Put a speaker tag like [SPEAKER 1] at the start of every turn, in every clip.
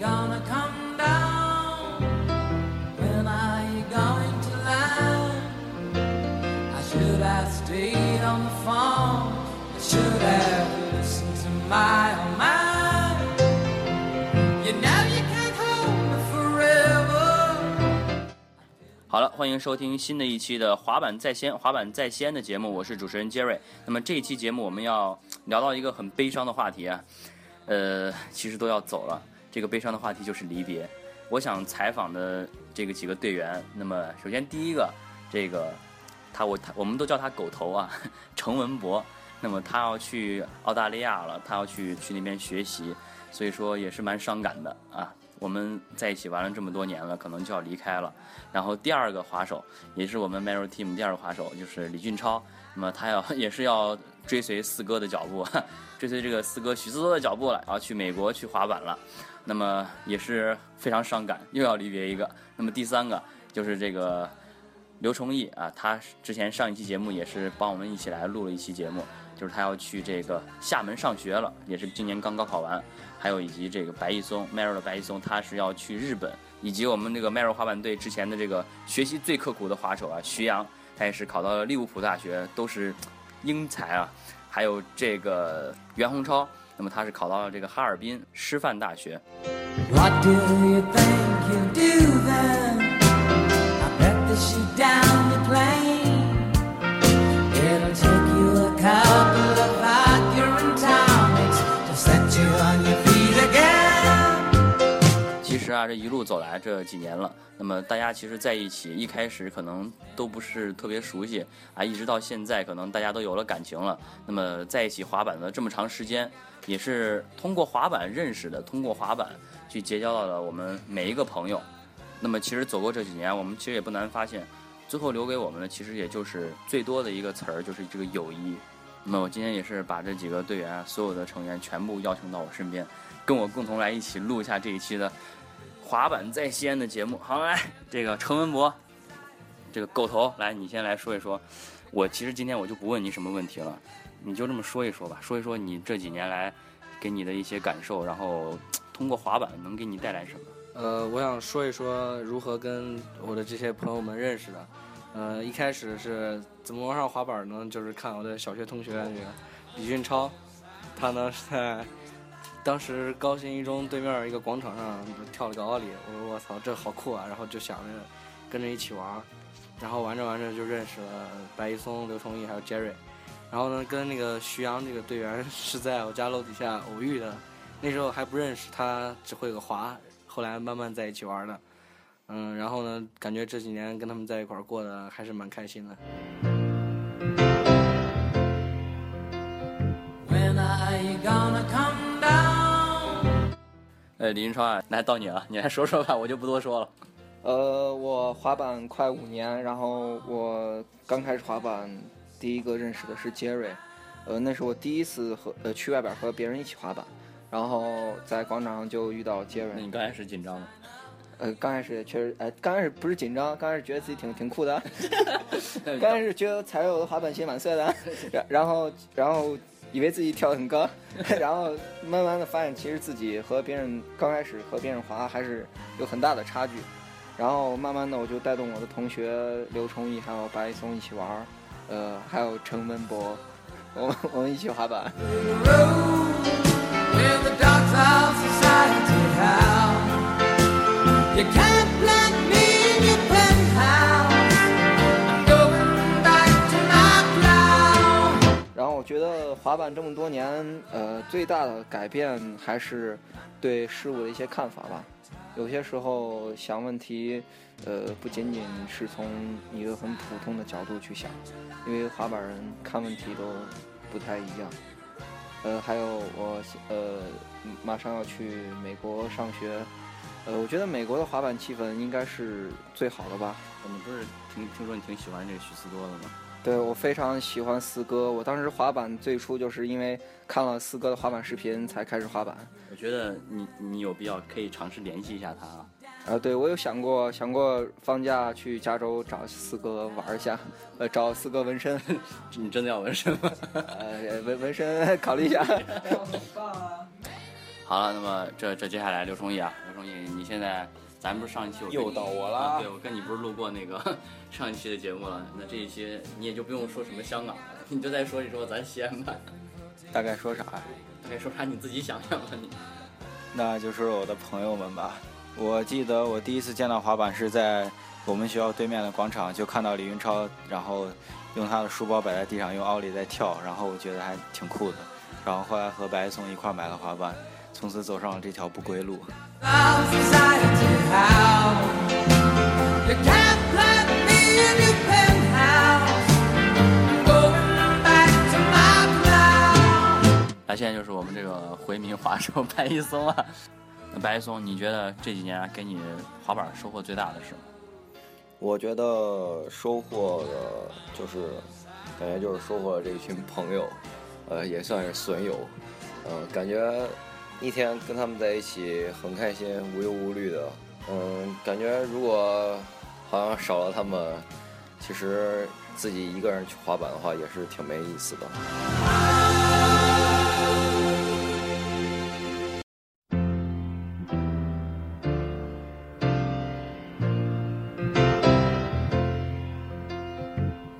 [SPEAKER 1] gonna come down? When are you going to land? I should have stayed on the phone. Should have listened to my own mind. You know you can't hold me forever.
[SPEAKER 2] 好了，欢迎收听新的一期的滑板在先，滑板在先的节目，我是主持人杰瑞。那么这一期节目我们要聊到一个很悲伤的话题啊，呃，其实都要走了，这个悲伤的话题就是离别。我想采访的这个几个队员，那么首先第一个，这个他我他我们都叫他狗头啊，程文博。那么他要去澳大利亚了，他要去去那边学习，所以说也是蛮伤感的啊。我们在一起玩了这么多年了，可能就要离开了。然后第二个滑手，也是我们 Mero Team 第二个滑手，就是李俊超。那么他要 也是要追随四哥的脚步，追随这个四哥许思多的脚步了，要去美国去滑板了。那么也是非常伤感，又要离别一个。那么第三个就是这个刘崇义啊，他之前上一期节目也是帮我们一起来录了一期节目，就是他要去这个厦门上学了，也是今年刚高考完。还有以及这个白一松 Mero 的白一松，他是要去日本，以及我们这个 Mero 滑板队之前的这个学习最刻苦的滑手啊，徐阳，他也是考到了利物浦大学，都是英才啊。还有这个袁洪超，那么他是考到了这个哈尔滨师范大学。
[SPEAKER 1] What do you think you do then? I bet again.
[SPEAKER 2] 其实啊，这一路走来这几年了，那么大家其实在一起，一开始可能都不是特别熟悉啊，一直到现在，可能大家都有了感情了。那么在一起滑板的这么长时间，也是通过滑板认识的，通过滑板去结交到了我们每一个朋友。那么其实走过这几年，我们其实也不难发现，最后留给我们的其实也就是最多的一个词儿，就是这个友谊。那么我今天也是把这几个队员，所有的成员全部邀请到我身边，跟我共同来一起录一下这一期的滑板在西安的节目。好，来这个程文博，这个狗头，来你先来说一说。我其实今天我就不问你什么问题了，你就这么说一说吧，说一说你这几年来给你的一些感受，然后通过滑板能给你带来什么。
[SPEAKER 3] 呃，我想说一说如何跟我的这些朋友们认识的。呃，一开始是怎么玩上滑板呢？就是看我的小学同学李俊超，他呢是在当时高新一中对面一个广场上跳了个奥利，我说我操，这好酷啊！然后就想着跟着一起玩，然后玩着玩着就认识了白一松、刘崇义还有 Jerry，然后呢跟那个徐阳这个队员是在我家楼底下偶遇的，那时候还不认识，他只会个滑，后来慢慢在一起玩的。嗯，然后呢，感觉这几年跟他们在一块过得还是蛮开心的。
[SPEAKER 1] When are you gonna come?
[SPEAKER 2] 呃，李云川啊，来到你了，你来说说吧，我就不多说了。
[SPEAKER 4] 呃，我滑板快五年，然后我刚开始滑板，第一个认识的是杰瑞，呃，那是我第一次和呃去外边和别人一起滑板，然后在广场上就遇到杰瑞
[SPEAKER 2] 那你，刚开始紧张吗？
[SPEAKER 4] 呃，刚开始确实，哎，刚开始不是紧张，刚开始觉得自己挺挺酷的，刚开始觉得踩着我的滑板鞋蛮帅的，然然后然后以为自己跳得很高，然后慢慢的发现其实自己和别人刚开始和别人滑还是有很大的差距，然后慢慢的我就带动我的同学刘崇义还有白松一起玩儿，呃，还有陈文博，我们我们一起滑板。
[SPEAKER 1] The
[SPEAKER 4] 滑板这么多年，呃，最大的改变还是对事物的一些看法吧。有些时候想问题，呃，不仅仅是从一个很普通的角度去想，因为滑板人看问题都不太一样。呃，还有我呃马上要去美国上学，呃，我觉得美国的滑板气氛应该是最好的吧。
[SPEAKER 2] 你不是听听说你挺喜欢这个许思多的吗？
[SPEAKER 4] 对我非常喜欢四哥，我当时滑板最初就是因为看了四哥的滑板视频才开始滑板。
[SPEAKER 2] 我觉得你你有必要可以尝试联系一下他啊。
[SPEAKER 4] 啊，对我有想过想过放假去加州找四哥玩一下，呃，找四哥纹身，
[SPEAKER 2] 你真的要纹身吗？
[SPEAKER 4] 呃，纹纹身考虑一下。
[SPEAKER 2] 好了，那么这这接下来刘崇义啊，刘崇义，你现在咱不是上一期我
[SPEAKER 4] 又到我了
[SPEAKER 2] 啊对，我跟你不是录过那个 上一期的节目了，那这一期你也就不用说什么香港了，你就再说一说咱西安吧，
[SPEAKER 4] 大概说啥呀？
[SPEAKER 2] 大概说啥你自己想想吧你。
[SPEAKER 4] 那就是我的朋友们吧。我记得我第一次见到滑板是在我们学校对面的广场，就看到李云超，然后用他的书包摆在地上，用奥利在跳，然后我觉得还挺酷的。然后后来和白松一块儿买了滑板，从此走上了这条不归路。
[SPEAKER 1] Our society how you can't plant me in your penthouse. I'm going back to my cloud.
[SPEAKER 2] 那现在就是我们这个回民滑手白一松了。那白一松，你觉得这几年给你滑板收获最大的是什么？
[SPEAKER 5] 我觉得收获的就是，感觉就是收获了这一群朋友，呃，也算是损友，呃，感觉一天跟他们在一起很开心，无忧无虑的，嗯，感觉如果好像少了他们，其实自己一个人去滑板的话也是挺没意思的。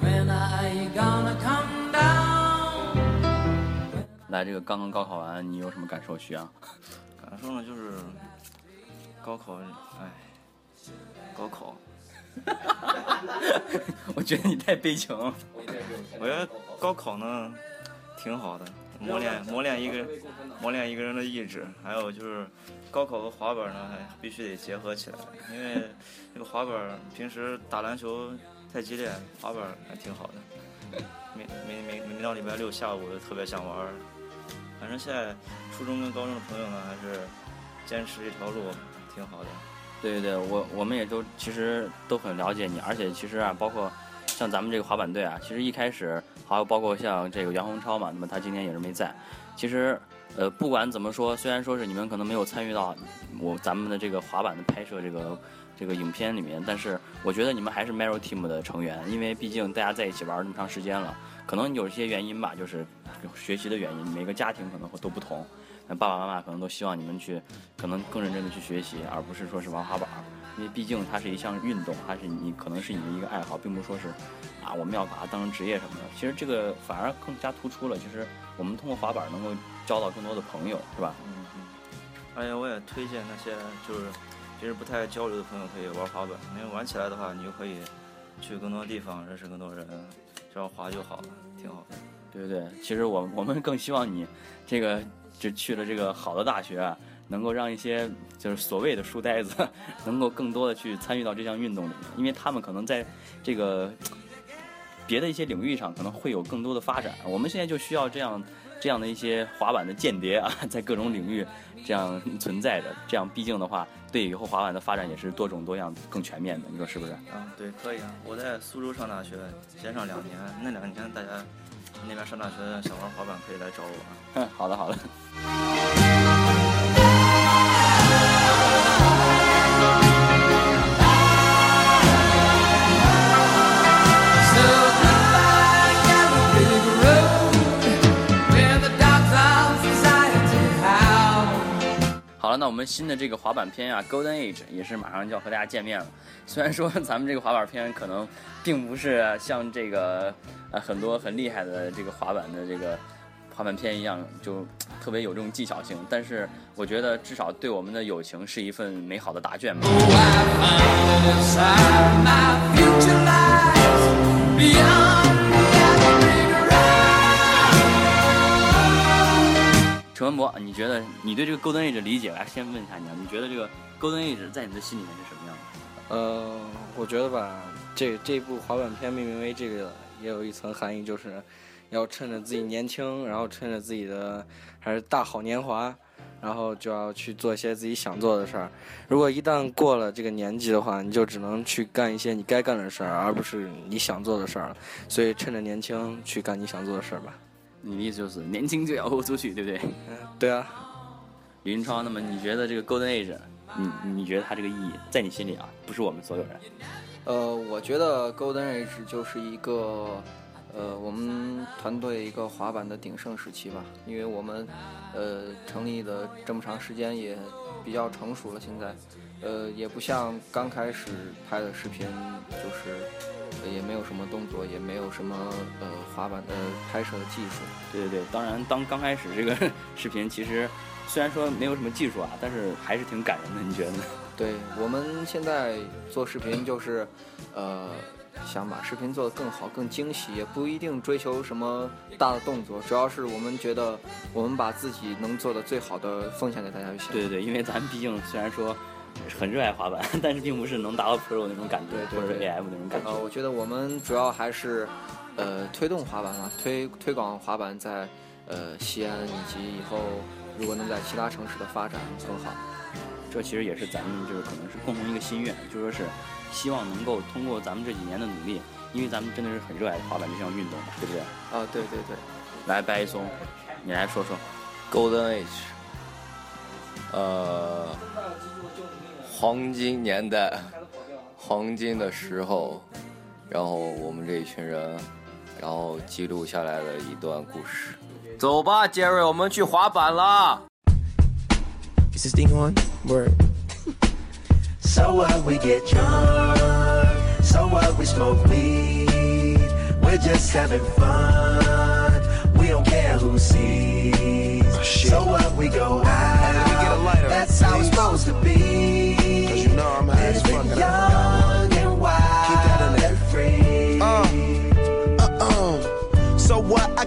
[SPEAKER 1] When are you gonna come down?
[SPEAKER 2] 来，这个刚刚高考完，你有什么感受？徐阳？
[SPEAKER 3] 感受呢就是高考，哎，高考，
[SPEAKER 2] 我觉得你太悲情了。
[SPEAKER 3] 我觉得高考呢挺好的，磨练磨练一个磨练一个人的意志，还有就是高考和滑板呢还必须得结合起来，因为那个滑板平时打篮球太激烈，滑板还挺好的。每每每每到礼拜六下午就特别想玩儿，反正现在初中跟高中的朋友呢还是坚持这条路挺好的。
[SPEAKER 2] 对对对，我我们也都其实都很了解你，而且其实啊，包括像咱们这个滑板队啊，其实一开始还有包括像这个杨洪超嘛，那么他今天也是没在。其实呃，不管怎么说，虽然说是你们可能没有参与到我咱们的这个滑板的拍摄这个这个影片里面，但是我觉得你们还是 Mero Team 的成员，因为毕竟大家在一起玩那么长时间了，可能有一些原因吧，就是学习的原因，每个家庭可能会都不同。爸爸妈妈可能都希望你们去，可能更认真的去学习，而不是说是玩滑板，因为毕竟它是一项运动，它是你可能是你的一个爱好，并不说是啊我们要把它当成职业什么的。其实这个反而更加突出了，就是我们通过滑板能够交到更多的朋友，是吧？
[SPEAKER 3] 嗯嗯，而且我也推荐那些就是平时不太交流的朋友可以玩滑板，因为玩起来的话，你就可以去更多地方，认识更多人，只要滑就好了，挺好的。
[SPEAKER 2] 对对对，其实我我们更希望你这个就去了这个好的大学啊，能够让一些就是所谓的书呆子，能够更多的去参与到这项运动里面，因为他们可能在这个别的一些领域上可能会有更多的发展。我们现在就需要这样这样的一些滑板的间谍啊，在各种领域这样 存在着，这样毕竟的话，对以后滑板的发展也是多种多样、更全面的。你说是不是？
[SPEAKER 3] 啊，对，可以啊。我在苏州上大学，先上两年，那两年大家那边上大学想玩滑板可以来找我啊。
[SPEAKER 2] 嗯，好的好的。好了，那我们新的这个滑板片啊，Golden Age 也是马上就要和大家见面了。虽然说咱们这个滑板片可能并不是像这个啊很多很厉害的这个滑板的这个滑板片一样，就特别有这种技巧性，但是我觉得至少对我们的友情是一份美好的答卷吧。陈文博，你觉得你对这个 Golden Age 理解？来，先问一下你啊，你觉得这个 Golden Age 在你的心里面是什么样的？
[SPEAKER 3] 呃，我觉得吧，这这部滑板片命名为这个，也有一层含义，就是要趁着自己年轻，然后趁着自己的还是大好年华，然后就要去做一些自己想做的事儿。如果一旦过了这个年纪的话，你就只能去干一些你该干的事儿，而不是你想做的事儿了。所以趁着年轻去干你想做的事儿吧。
[SPEAKER 2] 你的意思就是年轻就要豁出去，对不对？
[SPEAKER 3] 嗯，对啊，
[SPEAKER 2] 李云超，那么你觉得这个 Golden Age，你你觉得它这个意义在你心里啊，不是我们所有人。
[SPEAKER 4] 呃，我觉得 Golden Age 就是一个，呃，我们团队一个滑板的鼎盛时期吧，因为我们，呃，成立的这么长时间也比较成熟了，现在，呃，也不像刚开始拍的视频，就是也没有什么动作，也没有什么呃滑板的拍摄的技术。
[SPEAKER 2] 对对对，当然当刚开始这个 视频，其实虽然说没有什么技术啊，但是还是挺感人的，你觉得呢？
[SPEAKER 4] 对我们现在做视频就是，呃，想把视频做得更好、更惊喜，也不一定追求什么大的动作，主要是我们觉得我们把自己能做的最好的奉献给大家就行。
[SPEAKER 2] 对对对，因为咱毕竟虽然说很热爱滑板，但是并不是能达到 pro 那种感觉，
[SPEAKER 4] 对对
[SPEAKER 2] 或者是 am 那种感觉。
[SPEAKER 4] 呃，我觉得我们主要还是，呃，推动滑板嘛，推推广滑板在呃西安以及以后如果能在其他城市的发展更好。
[SPEAKER 2] 这其实也是咱们就是可能是共同一个心愿，就说是希望能够通过咱们这几年的努力，因为咱们真的是很热爱滑板这项运动嘛，对不对？
[SPEAKER 4] 啊，对对对，
[SPEAKER 2] 来，白一松，你来说说。
[SPEAKER 5] Golden Age，呃，黄金年代，黄金的时候，然后我们这一群人，然后记录下来了一段故事。走吧，杰瑞，我们去滑板啦
[SPEAKER 6] ！Is this thing on? Word.
[SPEAKER 7] So what we get drunk, so what we smoke weed. We're just having fun. We don't care who sees.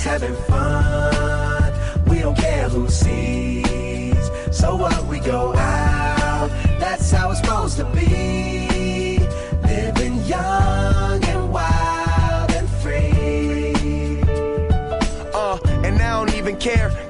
[SPEAKER 7] Just having fun. We don't care who sees. So what we go out. That's how it's supposed to be. Living young and wild and free.
[SPEAKER 6] Uh, and I don't even care.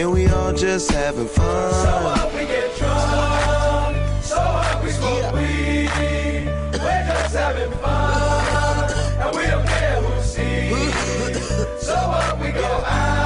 [SPEAKER 6] and we all just having fun.
[SPEAKER 7] So up we get drunk, so up we smoke yeah. weed. We're just having fun, and we don't care who sees. So up we go out.